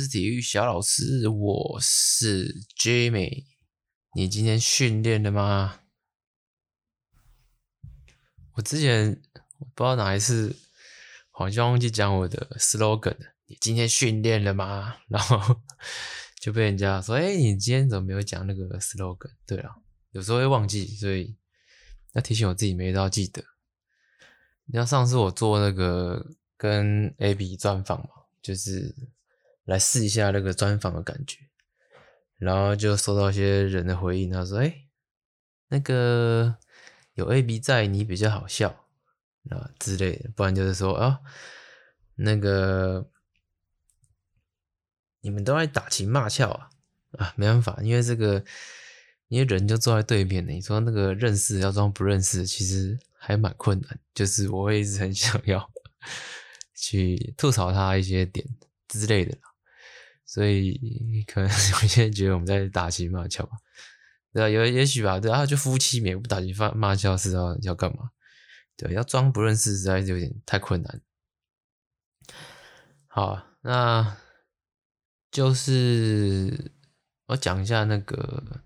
是体育小老师，我是 Jimmy。你今天训练了吗？我之前不知道哪一次好像忘记讲我的 slogan。你今天训练了吗？然后就被人家说：“哎，你今天怎么没有讲那个 slogan？” 对啊，有时候会忘记，所以要提醒我自己，每天都要记得。你像上次我做那个跟 AB 专访嘛，就是来试一下那个专访的感觉。然后就收到一些人的回应，他说：“哎，那个有 AB 在，你比较好笑啊之类的，不然就是说啊，那个你们都爱打情骂俏啊啊，没办法，因为这个，因为人就坐在对面的，你说那个认识要装不认识，其实还蛮困难。就是我会一直很想要 去吐槽他一些点之类的。”所以可能 有些人觉得我们在打情骂俏吧，对啊，有也许吧，对啊，就夫妻没不打情骂骂俏是要要干嘛？对，要装不认识实在是有点太困难。好，那就是我讲一下那个，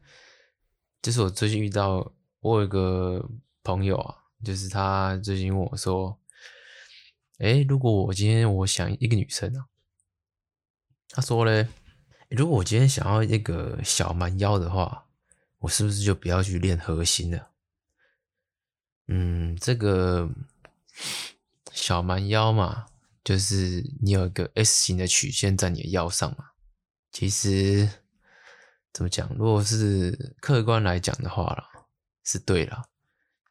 就是我最近遇到我有一个朋友啊，就是他最近问我说，诶，如果我今天我想一个女生啊。他说嘞，如果我今天想要一个小蛮腰的话，我是不是就不要去练核心了？嗯，这个小蛮腰嘛，就是你有一个 S 型的曲线在你的腰上嘛。其实怎么讲，如果是客观来讲的话啦，是对啦。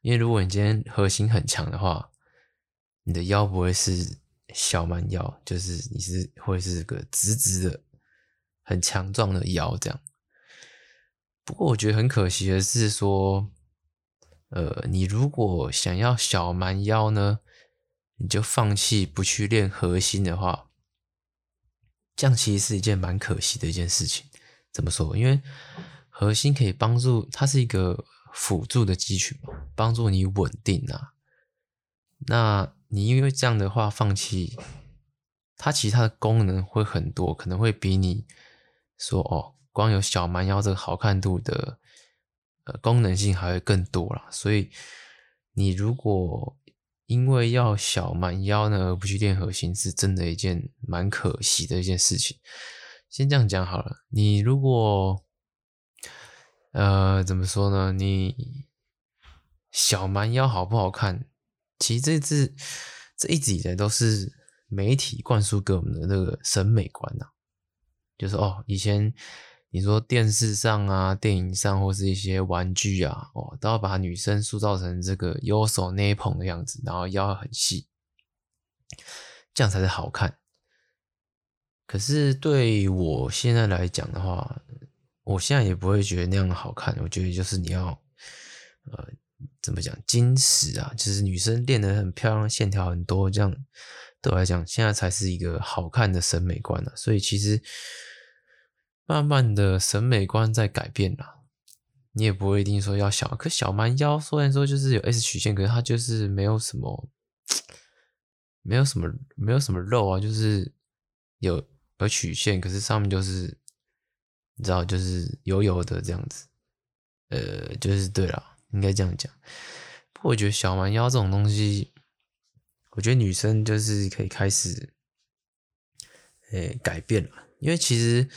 因为如果你今天核心很强的话，你的腰不会是。小蛮腰就是你是会是个直直的、很强壮的腰这样。不过我觉得很可惜的是说，呃，你如果想要小蛮腰呢，你就放弃不去练核心的话，这样其实是一件蛮可惜的一件事情。怎么说？因为核心可以帮助，它是一个辅助的肌群嘛，帮助你稳定啊。那你因为这样的话放弃，它其实它的功能会很多，可能会比你说哦，光有小蛮腰这个好看度的呃功能性还会更多啦。所以你如果因为要小蛮腰呢而不去练核心，是真的一件蛮可惜的一件事情。先这样讲好了，你如果呃怎么说呢？你小蛮腰好不好看？其实这次这一直以来都是媒体灌输给我们的那个审美观呐、就是哦，以前你说电视上啊、电影上或是一些玩具啊，哦，都要把女生塑造成这个优手内捧的样子，然后腰很细，这样才是好看。可是对我现在来讲的话，我现在也不会觉得那样的好看。我觉得就是你要，呃。怎么讲？精实啊，就是女生练得很漂亮，线条很多，这样对我来讲，现在才是一个好看的审美观啊。所以其实慢慢的审美观在改变啦。你也不会一定说要小，可小蛮腰虽然说就是有 S 曲线，可是它就是没有什么，没有什么，没有什么肉啊，就是有有曲线，可是上面就是你知道，就是油油的这样子。呃，就是对了。应该这样讲，不过我觉得小蛮腰这种东西，我觉得女生就是可以开始，诶、改变了，因为其实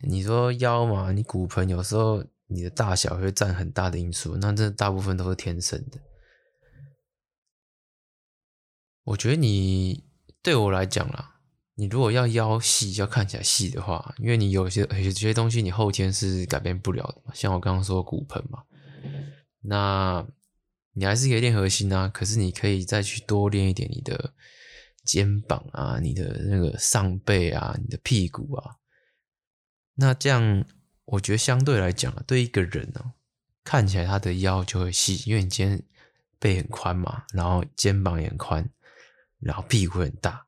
你说腰嘛，你骨盆有时候你的大小会占很大的因素，那这大部分都是天生的。我觉得你对我来讲啦，你如果要腰细，要看起来细的话，因为你有些有些东西你后天是改变不了的嘛，像我刚刚说骨盆嘛。那你还是可以练核心啊，可是你可以再去多练一点你的肩膀啊，你的那个上背啊，你的屁股啊。那这样我觉得相对来讲啊，对一个人哦，看起来他的腰就会细，因为你肩背很宽嘛，然后肩膀也很宽，然后屁股很大。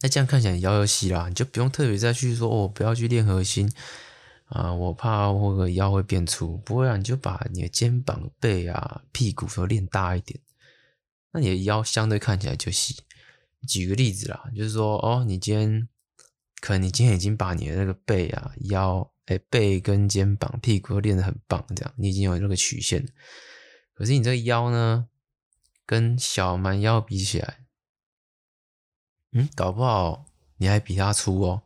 那这样看起来腰又细啦，你就不用特别再去说哦，不要去练核心。啊，我怕我的腰会变粗，不会啊，你就把你的肩膀、背啊、屁股都练大一点，那你的腰相对看起来就细。举个例子啦，就是说，哦，你今天可能你今天已经把你的那个背啊、腰、哎背跟肩膀、屁股都练得很棒，这样你已经有那个曲线。可是你这个腰呢，跟小蛮腰比起来，嗯，搞不好你还比他粗哦。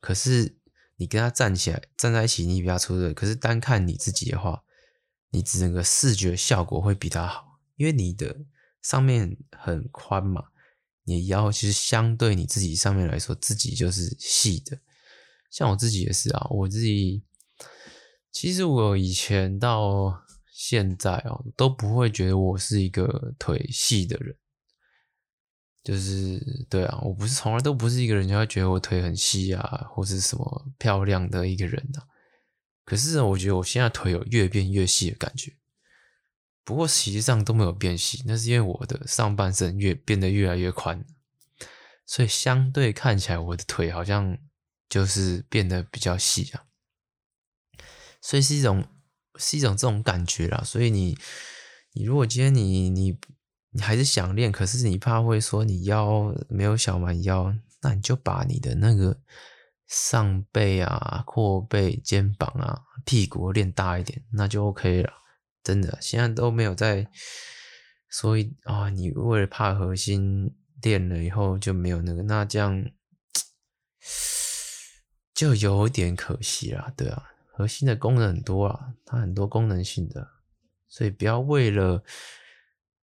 可是你跟他站起来站在一起，你比他粗的。可是单看你自己的话，你整个视觉效果会比他好，因为你的上面很宽嘛。你的腰其实相对你自己上面来说，自己就是细的。像我自己也是啊，我自己其实我以前到现在哦，都不会觉得我是一个腿细的人。就是对啊，我不是从来都不是一个人家会觉得我腿很细啊，或是什么漂亮的一个人啊。可是我觉得我现在腿有越变越细的感觉。不过实际上都没有变细，那是因为我的上半身越变得越来越宽，所以相对看起来我的腿好像就是变得比较细啊。所以是一种是一种这种感觉啦。所以你你如果今天你你你还是想练，可是你怕会说你腰没有小蛮腰，那你就把你的那个上背啊、阔背、肩膀啊、屁股练大一点，那就 OK 了。真的，现在都没有在所以啊、你为了怕核心练了以后就没有那个，那这样 就有点可惜啦。对啊，核心的功能很多啊，它很多功能性的，所以不要为了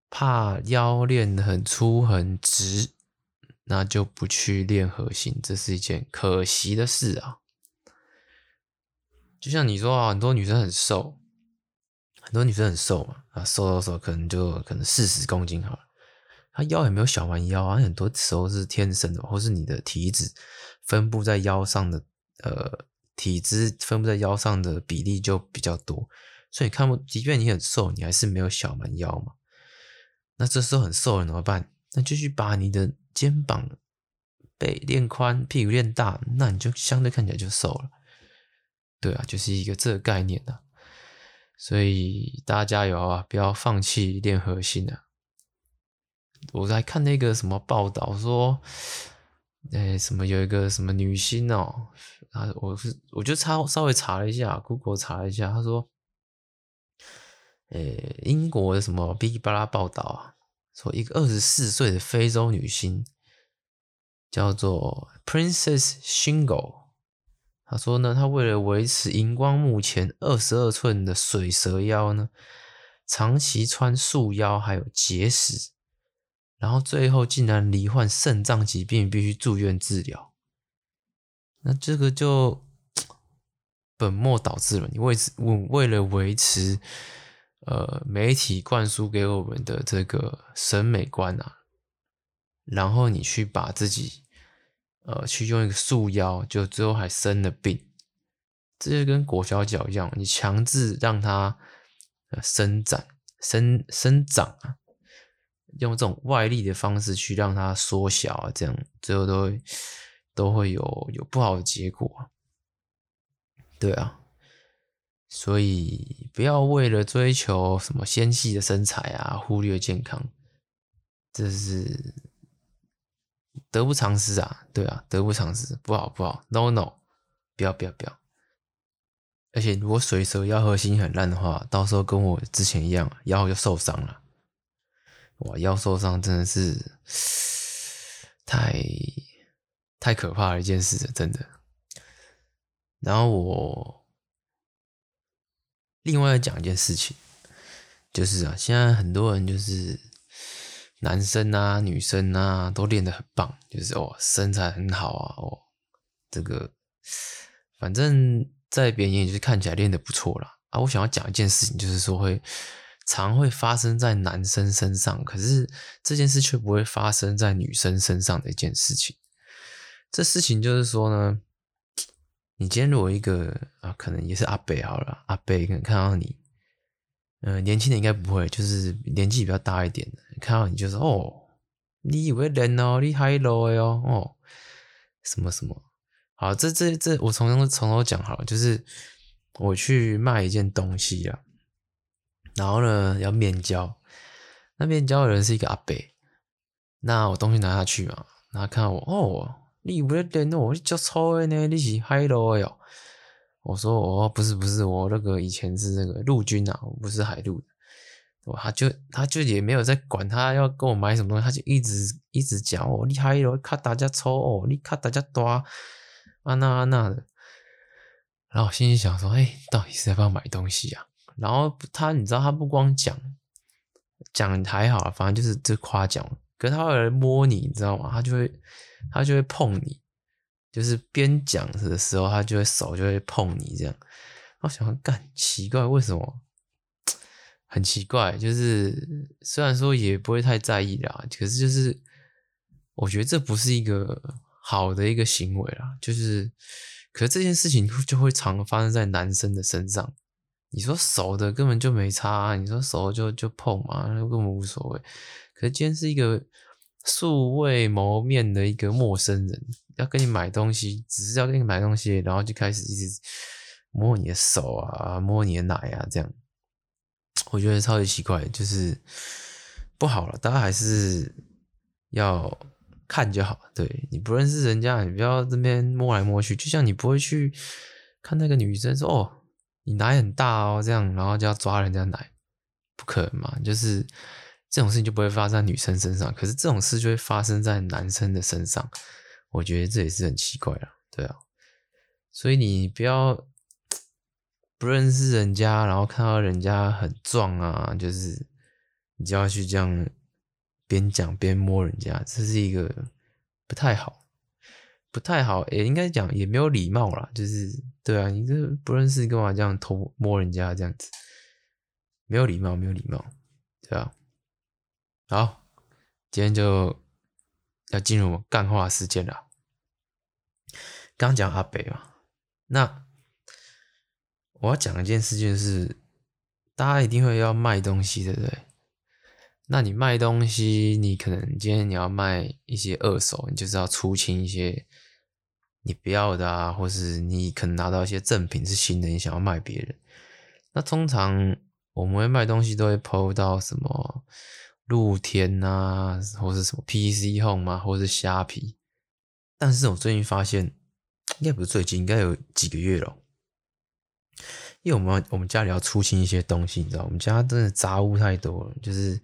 怕腰练得很粗很直，那就不去练核心，这是一件可惜的事啊。就像你说啊，很多女生很瘦。很多女生很瘦嘛，啊，瘦瘦瘦可能就可能四十公斤好了，她腰也没有小蛮腰啊，很多时候是天生的，或是你的体脂分布在腰上的，呃，体脂分布在腰上的比例就比较多，所以你看不，即便你很瘦，你还是没有小蛮腰嘛。那这时候很瘦了怎么办？那就去把你的肩膀、背练宽，屁股练大，那你就相对看起来就瘦了。对啊，就是一个这个概念啊。所以大家加油啊！不要放弃练核心啊！我在看那个什么报道说，诶，什么有一个什么女星哦，啊，我是我就查稍微查了一下，Google 查了一下，他说，诶，英国的什么哔哩吧啦报道啊，说一个二十四岁的非洲女星叫做 Princess Shingo。她说呢，她为了维持荧光幕前二十二寸的水蛇腰呢，长期穿束腰，还有节食，然后最后竟然罹患肾脏疾病，必须住院治疗。那这个就 本末倒置了。你为为为了维持呃媒体灌输给我们的这个审美观啊，然后你去把自己。呃，去用一个束腰，就最后还生了病，这就跟裹小脚一样，你强制让它呃伸展、生生长啊，用这种外力的方式去让它缩小啊，这样最后都会都会有有不好的结果。对啊，所以不要为了追求什么纤细的身材啊，忽略健康，这是。得不偿失啊，对啊，得不偿失，不好不好，no no，不要不要不要。而且如果水蛇腰核心很烂的话，到时候跟我之前一样，腰就受伤了。哇，腰受伤真的是太太可怕的一件事了，真的。然后我另外要讲一件事情，就是啊，现在很多人就是。男生啊，女生啊，都练得很棒，就是哦，身材很好啊，哦，这个反正在别人眼里就是看起来练得不错啦。啊。我想要讲一件事情，就是说会常会发生在男生身上，可是这件事却不会发生在女生身上的一件事情。这事情就是说呢，你今天如果一个啊，可能也是阿伯好了，阿伯可能看到你。呃，年轻的应该不会，就是年纪比较大一点的，看到你就是哦，你以为人哦，你嗨咯哟哦，什么什么，好，这这这，我从头从头讲好了，就是我去卖一件东西啊，然后呢要面交，那面交的人是一个阿伯，那我东西拿下去嘛，然后看到我哦，你不要电哦，你叫抽的呢，你是海陆的哦。我说哦，不是不是，我那个以前是那个陆军啊，我不是海陆的。他就他就也没有在管他要跟我买什么东西，他就一直一直讲哦，你海陆看大家抽哦，你看大家多啊那啊那的。然后我心里想说，哎，到底是要不要买东西啊？然后他你知道他不光讲讲还好，反正就是这夸奖。可是他会来摸你，你知道吗？他就会他就会碰你，就是边讲的时候，他就会手就会碰你这样。我想，干奇怪，为什么？很奇怪，就是虽然说也不会太在意啦，可是就是我觉得这不是一个好的一个行为啦。就是，可是这件事情就会常发生在男生的身上。你说熟的根本就没差，你说熟就就碰嘛，那根本无所谓。可是今天是一个素未谋面的一个陌生人，要跟你买东西，只是要跟你买东西，然后就开始一直摸你的手啊，摸你的奶啊，这样，我觉得超级奇怪，就是不好了。大家还是要看就好，对，你不认识人家，你不要这边摸来摸去，就像你不会去看那个女生说哦。你奶很大哦，这样，然后就要抓人家奶，不可能嘛？就是这种事情就不会发生在女生身上，可是这种事就会发生在男生的身上。我觉得这也是很奇怪啊，对啊。所以你不要不认识人家，然后看到人家很壮啊，就是你就要去这样边讲边摸人家，这是一个不太好。不太好，也应该讲也没有礼貌啦。就是对啊，你这不认识干嘛这样偷摸人家这样子，没有礼貌，没有礼貌，对啊。好，今天就要进入干话时间了。刚讲阿北嘛，那我要讲一件事情是，大家一定会要卖东西，对不对？那你卖东西，你可能今天你要卖一些二手，你就是要出清一些。你不要的啊，或是你可能拿到一些赠品是新的，你想要卖别人。那通常我们会卖东西都会抛到什么露天啊，或是什么 PC Home 啊，或是虾皮。但是我最近发现，应该不是最近，应该有几个月了。因为我们我们家里要出清一些东西，你知道，我们家真的杂物太多了，就是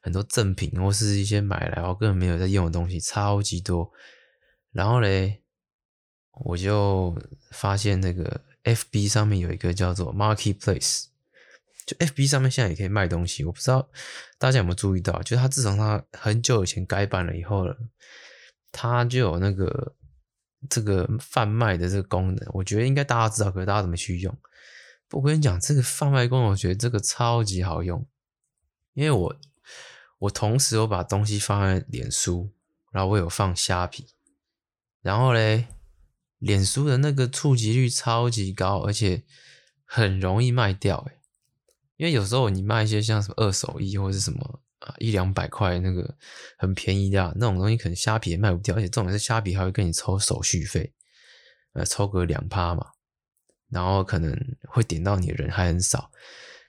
很多赠品或是一些买来我根本没有在用的东西，超级多。然后嘞。我就发现那个 FB 上面有一个叫做 Marketplace，就 FB 上面现在也可以卖东西。我不知道大家有没有注意到，就是它自从它很久以前改版了以后了，它就有那个这个贩卖的这个功能。我觉得应该大家知道，可是大家怎么去用？我跟你讲，这个贩卖功能，我觉得这个超级好用，因为我我同时我把东西放在脸书，然后我有放虾皮，然后嘞。脸书的那个触及率超级高，而且很容易卖掉诶，因为有时候你卖一些像什么二手衣或者是什么啊一两百块那个很便宜的那种东西，可能虾皮也卖不掉，而且重点是虾皮还会跟你抽手续费，呃，抽个两趴嘛，然后可能会点到你的人还很少，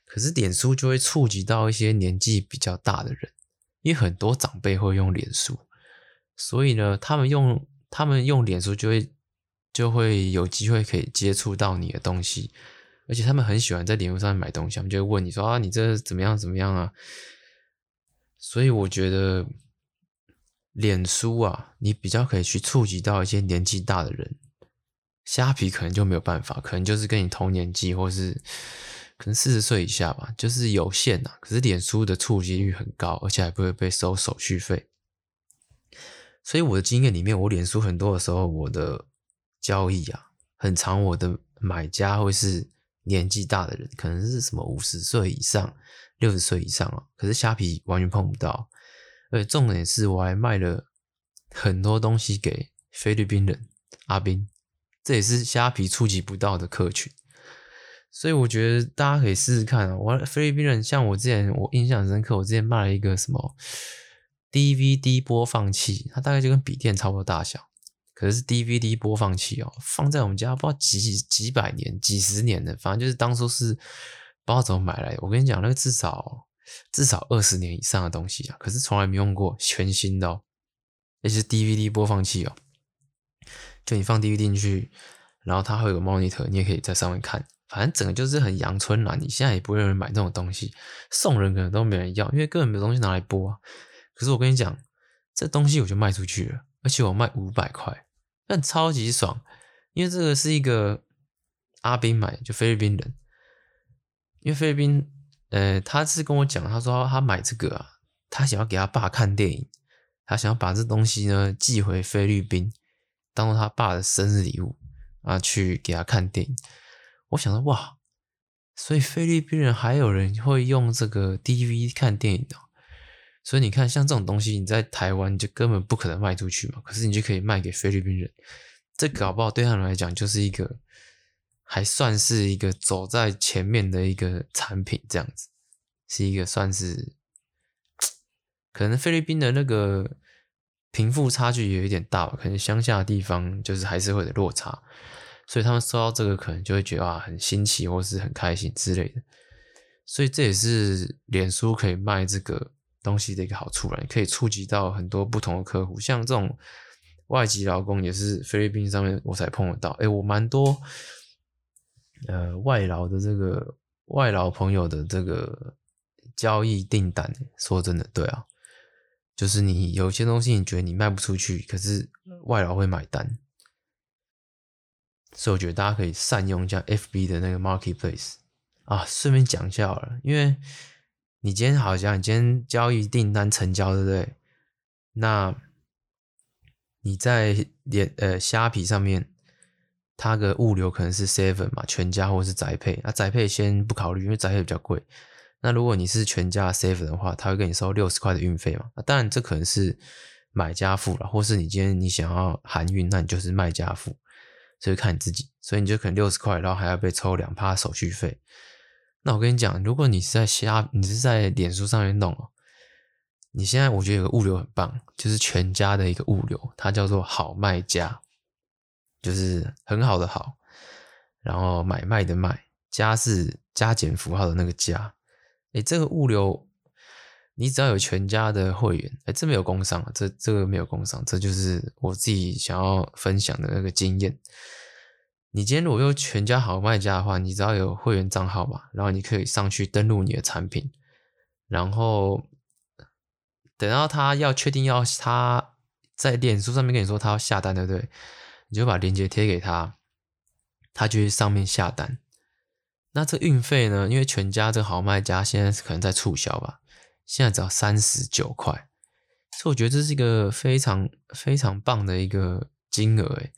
可是脸书就会触及到一些年纪比较大的人，因为很多长辈会用脸书，所以呢，他们用他们用脸书就会。就会有机会可以接触到你的东西，而且他们很喜欢在脸书上面买东西，他们就会问你说啊，你这怎么样怎么样啊？所以我觉得脸书啊，你比较可以去触及到一些年纪大的人，虾皮可能就没有办法，可能就是跟你同年纪，或是可能四十岁以下吧，就是有限啊。可是脸书的触及率很高，而且还不会被收手续费。所以我的经验里面，我脸书很多的时候，我的。交易啊，很常，我的买家会是年纪大的人，可能是什么五十岁以上、六十岁以上啊。可是虾皮完全碰不到，而且重点是我还卖了很多东西给菲律宾人阿宾，这也是虾皮触及不到的客群。所以我觉得大家可以试试看啊。我菲律宾人，像我之前我印象深刻，我之前卖了一个什么 DVD 播放器，它大概就跟笔电差不多大小。可是 DVD 播放器哦，放在我们家不知道几几百年、几十年的，反正就是当初是不知道怎么买来的。我跟你讲，那个至少至少二十年以上的东西啊，可是从来没用过，全新的哦，那是 DVD 播放器哦。就你放 DVD 进去，然后它会有 monitor，你也可以在上面看。反正整个就是很阳春啦。你现在也不会有人买这种东西，送人可能都没人要，因为根本没有东西拿来播啊。可是我跟你讲，这东西我就卖出去了，而且我卖五百块，但超级爽，因为这个是一个阿斌买，就菲律宾人，因为菲律宾，呃，他是跟我讲，他说他买这个啊，他想要给他爸看电影，他想要把这东西呢寄回菲律宾，当做他爸的生日礼物啊，去给他看电影。我想说哇，所以菲律宾人还有人会用这个 DV 看电影的，所以你看，像这种东西，你在台湾就根本不可能卖出去嘛。可是你就可以卖给菲律宾人，这搞不好对他们来讲就是一个还算是一个走在前面的一个产品，这样子是一个算是可能菲律宾的那个贫富差距有一点大吧，可能乡下的地方就是还是会有落差。所以他们收到这个可能就会觉得啊，很新奇或是很开心之类的，所以这也是脸书可以卖这个东西的一个好处了。可以触及到很多不同的客户，像这种外籍劳工也是菲律宾上面我才碰得到。诶，我蛮多呃外劳的这个外劳朋友的这个交易订单，说真的，对啊，就是你有些东西你觉得你卖不出去，可是外劳会买单。所以我觉得大家可以善用一下 FB 的那个 Marketplace 啊，顺便讲一下好了，因为你今天好像你今天交易订单成交，对不对？那你在连呃虾皮上面，它的物流可能是 Seven 嘛，全家或是宅配，那宅配先不考虑，因为宅配比较贵。那如果你是全家 Seven 的话，他会给你收六十块的运费嘛？那当然这可能是买家付了，或是你今天你想要含运，那你就是卖家付。所以看你自己，所以你就可能六十块，然后还要被抽两趴手续费。那我跟你讲，如果你是在虾，你是在脸书上面弄哦，你现在我觉得有个物流很棒，就是全家的一个物流，它叫做好卖家，就是很好的好，然后买卖的卖，家是加减符号的那个加。诶，这个物流。你只要有全家的会员，哎，这没有工商啊，这这个没有工商，这就是我自己想要分享的那个经验。你今天如果用全家好卖家的话，你只要有会员账号嘛，然后你可以上去登录你的产品，然后等到他要确定要他在脸书上面跟你说他要下单，对不对？你就把链接贴给他，他就去上面下单。那这运费呢？因为全家这个好卖家现在可能在促销吧。现在只要三十九块，所以我觉得这是一个非常非常棒的一个金额诶。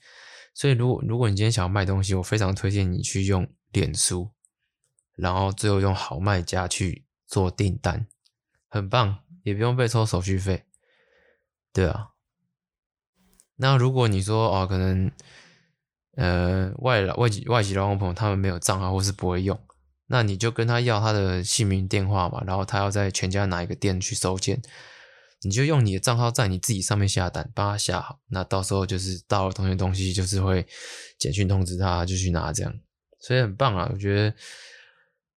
所以如果如果你今天想要卖东西，我非常推荐你去用脸书，然后最后用好卖家去做订单，很棒，也不用被抽手续费。对啊，那如果你说哦，可能呃外劳外籍外籍劳工朋友他们没有账号或是不会用。那你就跟他要他的姓名电话嘛，然后他要在全家哪一个店去收件，你就用你的账号在你自己上面下单，帮他下好，那到时候就是到了同学东西，就是会简讯通知他，就去拿这样，所以很棒啊，我觉得，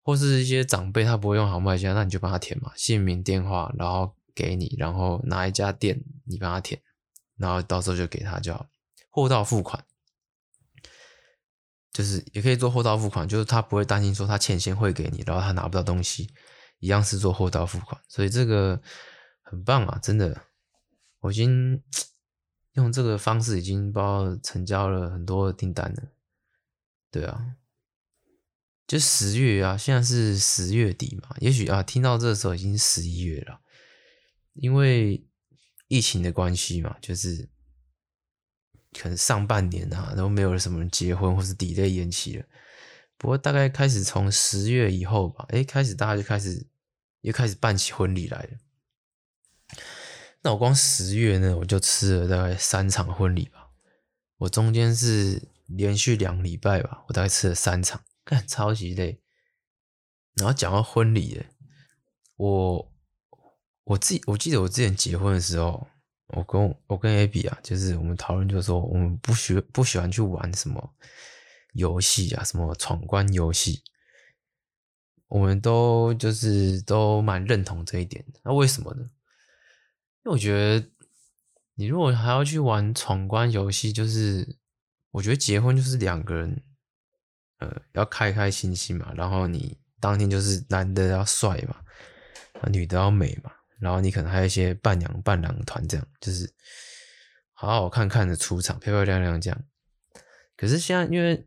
或是一些长辈他不会用好卖家，那你就帮他填嘛，姓名电话，然后给你，然后哪一家店你帮他填，然后到时候就给他叫货到付款。就是也可以做货到付款，就是他不会担心说他欠钱汇给你，然后他拿不到东西，一样是做货到付款，所以这个很棒啊，真的，我已经用这个方式已经不知道成交了很多订单了，对啊，就十月啊，现在是十月底嘛，也许啊听到这时候已经十一月了，因为疫情的关系嘛，就是。可能上半年啊，都没有什么人结婚，或是 delay 延期了。不过大概开始从十月以后吧，哎，开始大家就开始又开始办起婚礼来了。那我光十月呢，我就吃了大概三场婚礼吧。我中间是连续两礼拜吧，我大概吃了三场，干超级累。然后讲到婚礼，哎，我我自己我记得我之前结婚的时候。我跟我跟 Abby 啊，就是我们讨论，就是说我们不喜不喜欢去玩什么游戏啊，什么闯关游戏，我们都就是都蛮认同这一点。那为什么呢？因为我觉得你如果还要去玩闯关游戏，就是我觉得结婚就是两个人，呃，要开开心心嘛。然后你当天就是男的要帅嘛，啊女的要美嘛。然后你可能还有一些伴娘伴郎团，这样就是好好看看的出场，漂漂亮亮这样。可是现在因为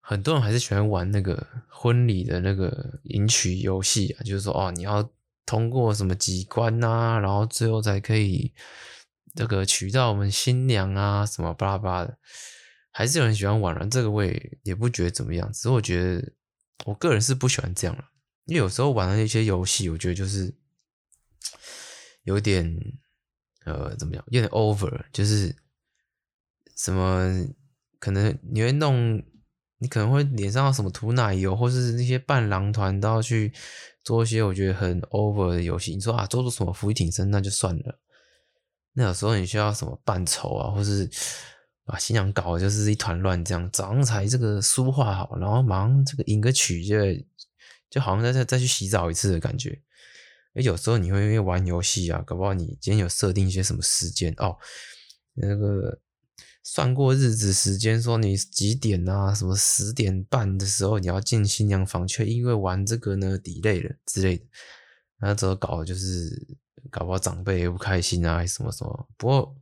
很多人还是喜欢玩那个婚礼的那个迎娶游戏啊，就是说哦，你要通过什么机关啊，然后最后才可以。这个娶到我们新娘啊，什么巴拉巴拉的，还是有人喜欢玩了。这个我也也不觉得怎么样，只是我觉得我个人是不喜欢这样了。因为有时候玩的一些游戏，我觉得就是有点呃，怎么样，有点 over，就是什么可能你会弄，你可能会脸上要什么涂奶油，或是那些伴郎团都要去做一些我觉得很 over 的游戏。你说啊，做做什么伏地挺身，那就算了。那有时候你需要什么扮丑啊，或是把新娘搞的就是一团乱，这样早上才这个梳化好，然后马上这个迎个曲，就就好像再再再去洗澡一次的感觉。而有时候你会因为玩游戏啊，搞不好你今天有设定一些什么时间哦，那个算过日子时间，说你几点啊，什么十点半的时候你要进新娘房，却因为玩这个呢 delay 了之类的，那这个搞就是。搞不好长辈也不开心啊，什么什么？不过，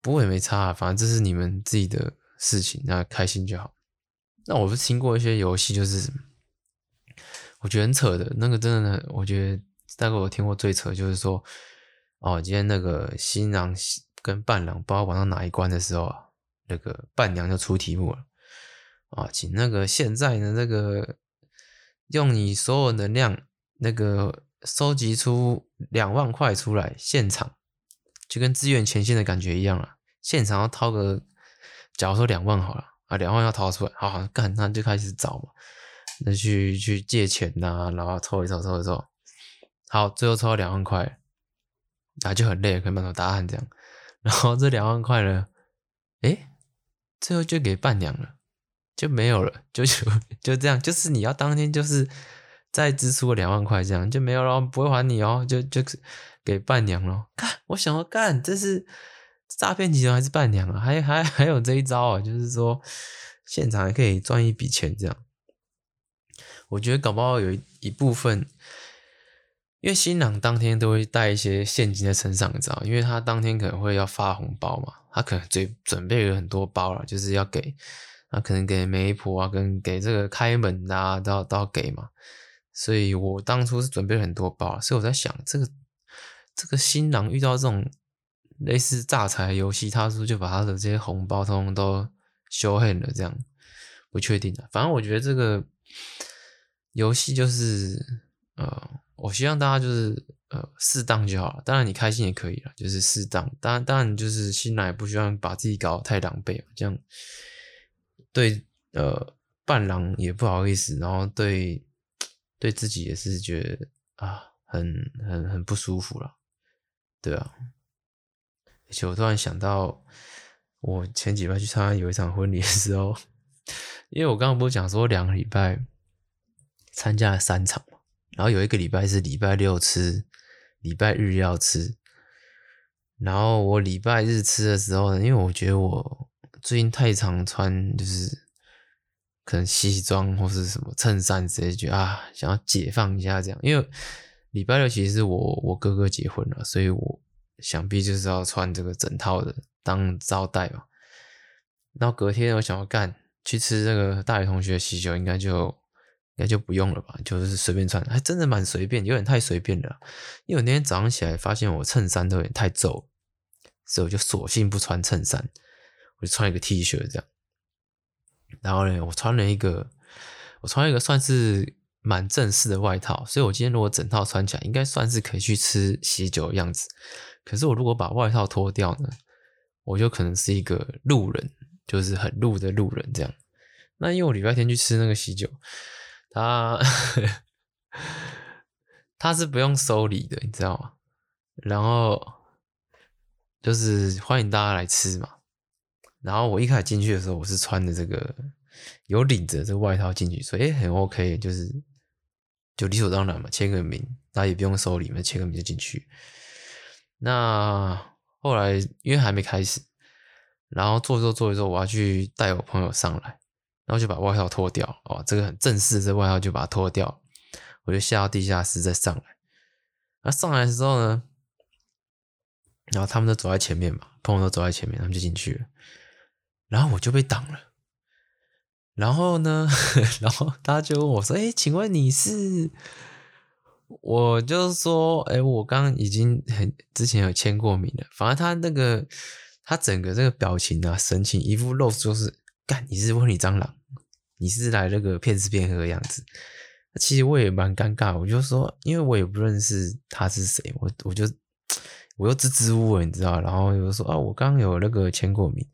不过也没差，反正这是你们自己的事情，那开心就好。那我不是听过一些游戏，就是我觉得很扯的，那个真的，我觉得大概我听过最扯，就是说，哦，今天那个新郎跟伴郎不知道玩到哪一关的时候啊，那个伴娘就出题目了啊，请那个现在的那个用你所有能量那个。收集出两万块出来，现场就跟支援前线的感觉一样了。现场要掏个，假如说两万好了啊，两万要掏出来，好好干，那就开始找嘛，那去去借钱呐、然后凑一凑，凑一凑，好，最后抽到两万块，啊就很累，可以满头大汗这样。然后这两万块呢，诶，最后就给伴娘了，就没有了，就就就这样，就是你要当天就是。再支出个两万块，这样就没有了，不会还你哦，就就给伴娘了。看，我想要干，这是诈骗集团还是伴娘啊？还还还有这一招啊，就是说现场还可以赚一笔钱，这样。我觉得搞不好有一部分，因为新郎当天都会带一些现金在身上，你知道，因为他当天可能会要发红包嘛，他可能准准备了很多包了，就是要给，他可能给媒婆啊，跟给这个开门啊，都要都要给嘛。所以我当初是准备了很多包，所以我在想，这个这个新郎遇到这种类似诈财游戏，他是不是就把他的这些红包通通都修黑了？这样不确定的。反正我觉得这个游戏就是，呃，我希望大家就是呃适当就好了。当然你开心也可以了，就是适当。当然当然就是新来不希望把自己搞得太狼狈，这样对呃伴郎也不好意思，然后对。对自己也是觉得啊，很很很不舒服了，对啊。而且我突然想到，我前几拜去参加有一场婚礼的时候，因为我刚刚不是讲说两个礼拜参加了三场，然后有一个礼拜是礼拜六吃，礼拜日要吃，然后我礼拜日吃的时候呢，因为我觉得我最近太常穿就是。可能西装或是什么衬衫之类，觉得啊，想要解放一下这样。因为礼拜六其实是我我哥哥结婚了，所以我想必就是要穿这个整套的当招待嘛。然后隔天我想要干去吃这个大学同学的喜酒，应该就该就不用了吧，就是随便穿，还真的蛮随便，有点太随便了。因为我那天早上起来发现我衬衫都有点太皱，所以我就索性不穿衬衫，我就穿一个 T 恤这样。然后呢，我穿了一个，我穿了一个算是蛮正式的外套，所以我今天如果整套穿起来，应该算是可以去吃喜酒的样子。可是我如果把外套脱掉呢，我就可能是一个路人，就是很路的路人这样。那因为我礼拜天去吃那个喜酒，他 他是不用收礼的，你知道吗？然后就是欢迎大家来吃嘛。然后我一开始进去的时候，我是穿的这个有领子这个外套进去，所以很 OK，就是就理所当然嘛，签个名，大家也不用收礼嘛，签个名就进去。那后来因为还没开始，然后做一做做一做，我要去带我朋友上来，然后就把外套脱掉哦，这个很正式这外套就把它脱掉，我就下到地下室再上来。那上来的时候呢，然后他们都走在前面嘛，朋友都走在前面，他们就进去了，然后我就被挡了。然后呢，然后他就问我说：“哎，请问你是？”我就说：“哎，我刚刚已经很之前有签过名了。反正他那个他整个这个表情啊、神情，一副露出就是干，你是婚礼蟑螂，你是来那个骗吃骗喝的样子。其实我也蛮尴尬，我就说，因为我也不认识他是谁，我我就我又支支吾吾，你知道？然后又说啊，我刚刚有那个签过名，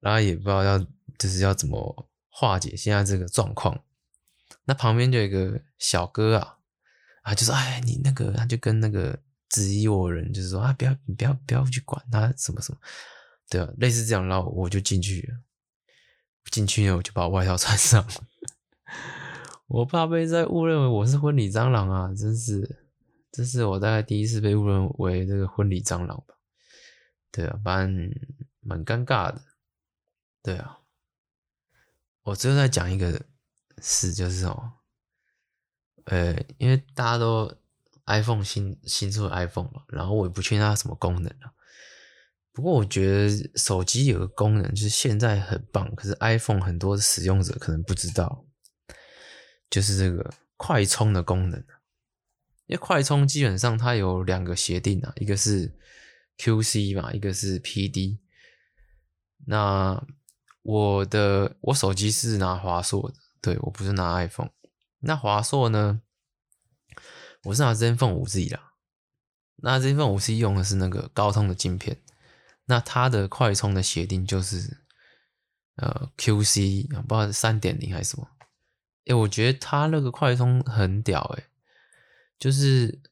然后也不知道要就是要怎么。”化解现在这个状况，那旁边就有一个小哥啊，啊，就说：“哎，你那个，他就跟那个质疑我人，就是说啊，不要，不要，不要去管他什么什么，对啊，类似这样，然后我就进去了，进去呢，我就把外套穿上了，我怕被再误认为我是婚礼蟑螂啊，真是，这是我大概第一次被误认为这个婚礼蟑螂吧，对啊，蛮蛮尴尬的，对啊。我最后再讲一个事，就是哦，呃，因为大家都 iPhone 新新出的 iPhone 嘛，然后我也不确定它什么功能了。不过我觉得手机有个功能，就是现在很棒，可是 iPhone 很多使用者可能不知道，就是这个快充的功能。因为快充基本上它有两个协定啊，一个是 QC 嘛，一个是 PD。那我的我手机是拿华硕的，对，我不是拿 iPhone。那华硕呢？我是拿 ZenFone 5Z 啦。那 ZenFone 5Z 用的是那个高通的晶片，那它的快充的协定就是呃 QC，不知道是三点零还是什么。诶，我觉得它那个快充很屌诶，就是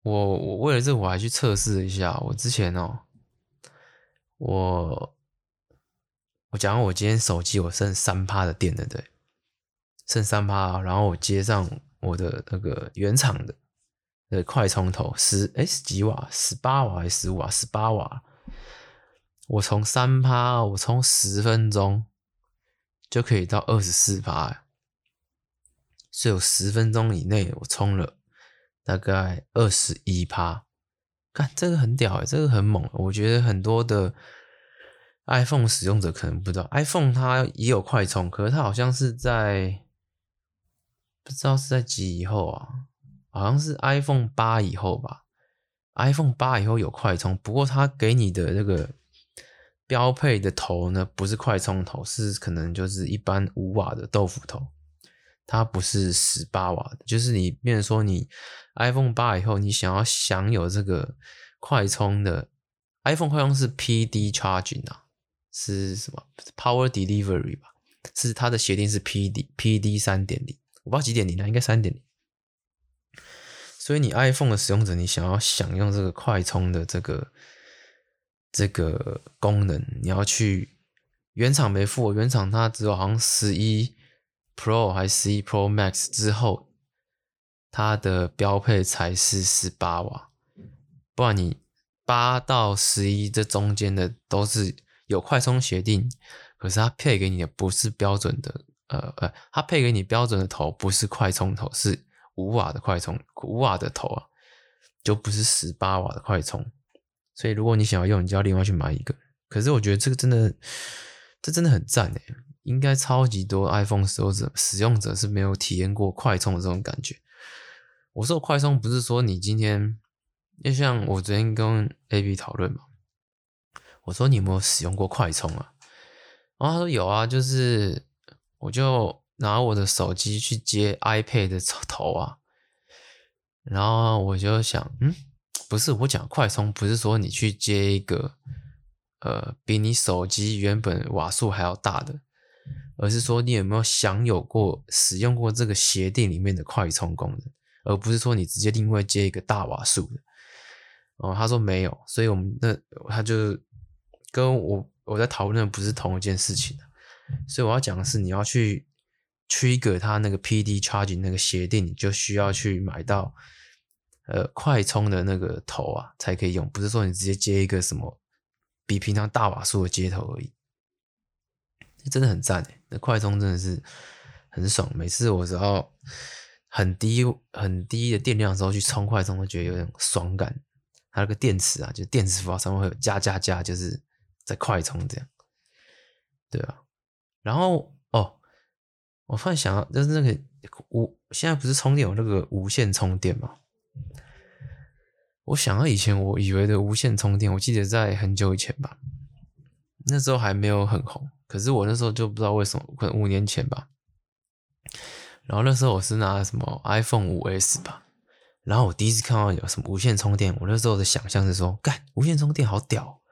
我我为了这我还去测试一下，我之前哦，我。我讲我今天手机我剩三趴的电了，对，剩三趴，然后我接上我的那个原厂的的快充头十哎十几瓦，十八瓦还是十五瓦？十八瓦，我从三趴我充十分钟就可以到二十四趴，所以有十分钟以内我充了大概二十一趴，看这个很屌诶，这个很猛，我觉得很多的。iPhone 使用者可能不知道，iPhone 它也有快充，可是它好像是在不知道是在几以后啊？好像是 iPhone 八以后吧。iPhone 八以后有快充，不过它给你的那个标配的头呢，不是快充头，是可能就是一般五瓦的豆腐头，它不是十八瓦的。就是你，变成说你 iPhone 八以后，你想要享有这个快充的 iPhone 快充是 PD charging 啊。是什么 Power Delivery 吧？是它的协定是 PD PD 三点零，我不知道几点零呢，应该三点零。所以你 iPhone 的使用者，你想要享用这个快充的这个这个功能，你要去原厂没付，原厂它只有好像十一 Pro 还是十一 Pro Max 之后，它的标配才是十八瓦，不然你八到十一这中间的都是。有快充协定，可是它配给你的不是标准的，呃呃，它配给你标准的头不是快充头，是五瓦的快充，五瓦的头啊，就不是十八瓦的快充。所以如果你想要用，你就要另外去买一个。可是我觉得这个真的，这真的很赞诶，应该超级多 iPhone 使用者使用者是没有体验过快充的这种感觉。我说快充不是说你今天，就像我昨天跟 AB 讨论嘛。我说你有没有使用过快充啊？然后他说有啊，就是我就拿我的手机去接 iPad 的头啊，然后我就想，嗯，不是我讲快充，不是说你去接一个呃比你手机原本瓦数还要大的，而是说你有没有享有过使用过这个协定里面的快充功能，而不是说你直接另外接一个大瓦数的。哦，他说没有，所以我们那他就。跟我我在讨论的不是同一件事情，所以我要讲的是，你要去 trigger 它那个 PD charging 那个协定，你就需要去买到呃快充的那个头啊才可以用，不是说你直接接一个什么比平常大瓦数的接头而已。真的很赞，那快充真的是很爽。每次我只要很低很低的电量的时候去充快充，都觉得有点爽感。它那个电池啊，就电池符号上面会有加加加，就是在快充这样。对啊，然后哦，我突然想到，就是那个无现在不是充电有那个无线充电吗？我想到以前我以为的无线充电，我记得在很久以前吧，那时候还没有很红。可是我那时候就不知道为什么，可能五年前吧。然后那时候我是拿什么 iPhone 五 S 吧，然后我第一次看到有什么无线充电，我那时候的想象是说，干无线充电好屌，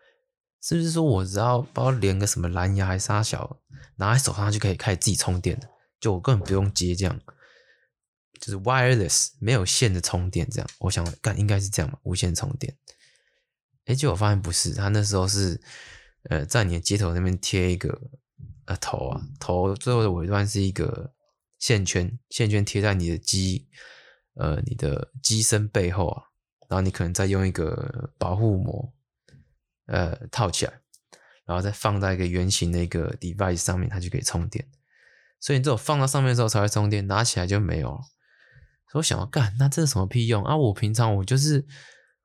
是不是说我只要包连个什么蓝牙还是啥小，拿在手上就可以开始自己充电的，就我根本不用接这样，就是 wireless 没有线的充电这样。我想干应该是这样嘛，无线充电。哎，结果发现不是，他那时候是。呃，在你的接头那边贴一个呃头啊，头最后的尾端是一个线圈，线圈贴在你的机呃你的机身背后啊，然后你可能再用一个保护膜呃套起来，然后再放在一个圆形的一个 device 上面，它就可以充电。所以你只有放到上面的时候才会充电，拿起来就没有了。所以我想要干，那这是什么屁用啊？我平常我就是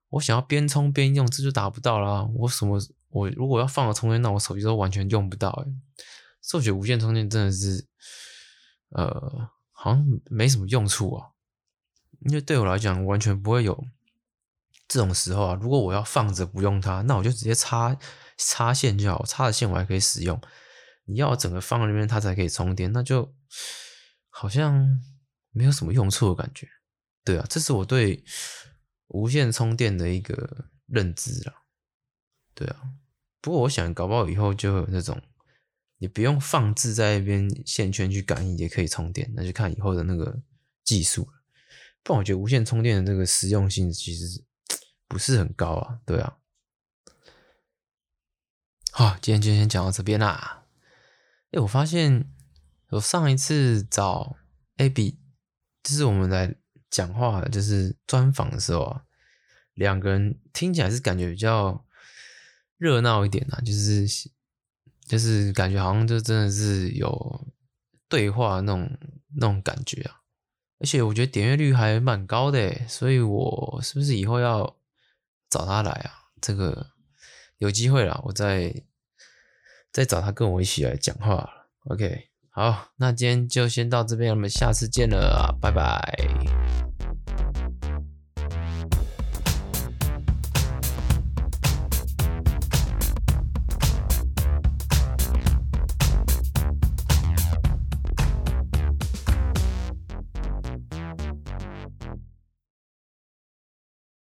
我想要边充边用，这就达不到啦。我什么？我如果要放个充电，那我手机都完全用不到哎。所以我觉得无线充电真的是，呃，好像没什么用处啊。因为对我来讲，完全不会有这种时候啊。如果我要放着不用它，那我就直接插插线就好，插着线我还可以使用。你要整个放在那边，它才可以充电，那就好像没有什么用处的感觉。对啊，这是我对无线充电的一个认知啦。对啊。不过我想，搞不好以后就有那种，你不用放置在那边线圈去感应也可以充电，那就看以后的那个技术了。不然我觉得无线充电的这个实用性其实 不是很高啊。对啊。好，今天就先讲到这边啦。哎，我发现我上一次找 ABB 就是我们来讲话，就是专访的时候啊，两个人听起来是感觉比较。热闹一点啊，就是就是感觉好像就真的是有对话那种那种感觉啊，而且我觉得点阅率还蛮高的，所以我是不是以后要找他来啊？这个有机会啦，我再再找他跟我一起来讲话。OK，好，那今天就先到这边，我们下次见了，拜拜。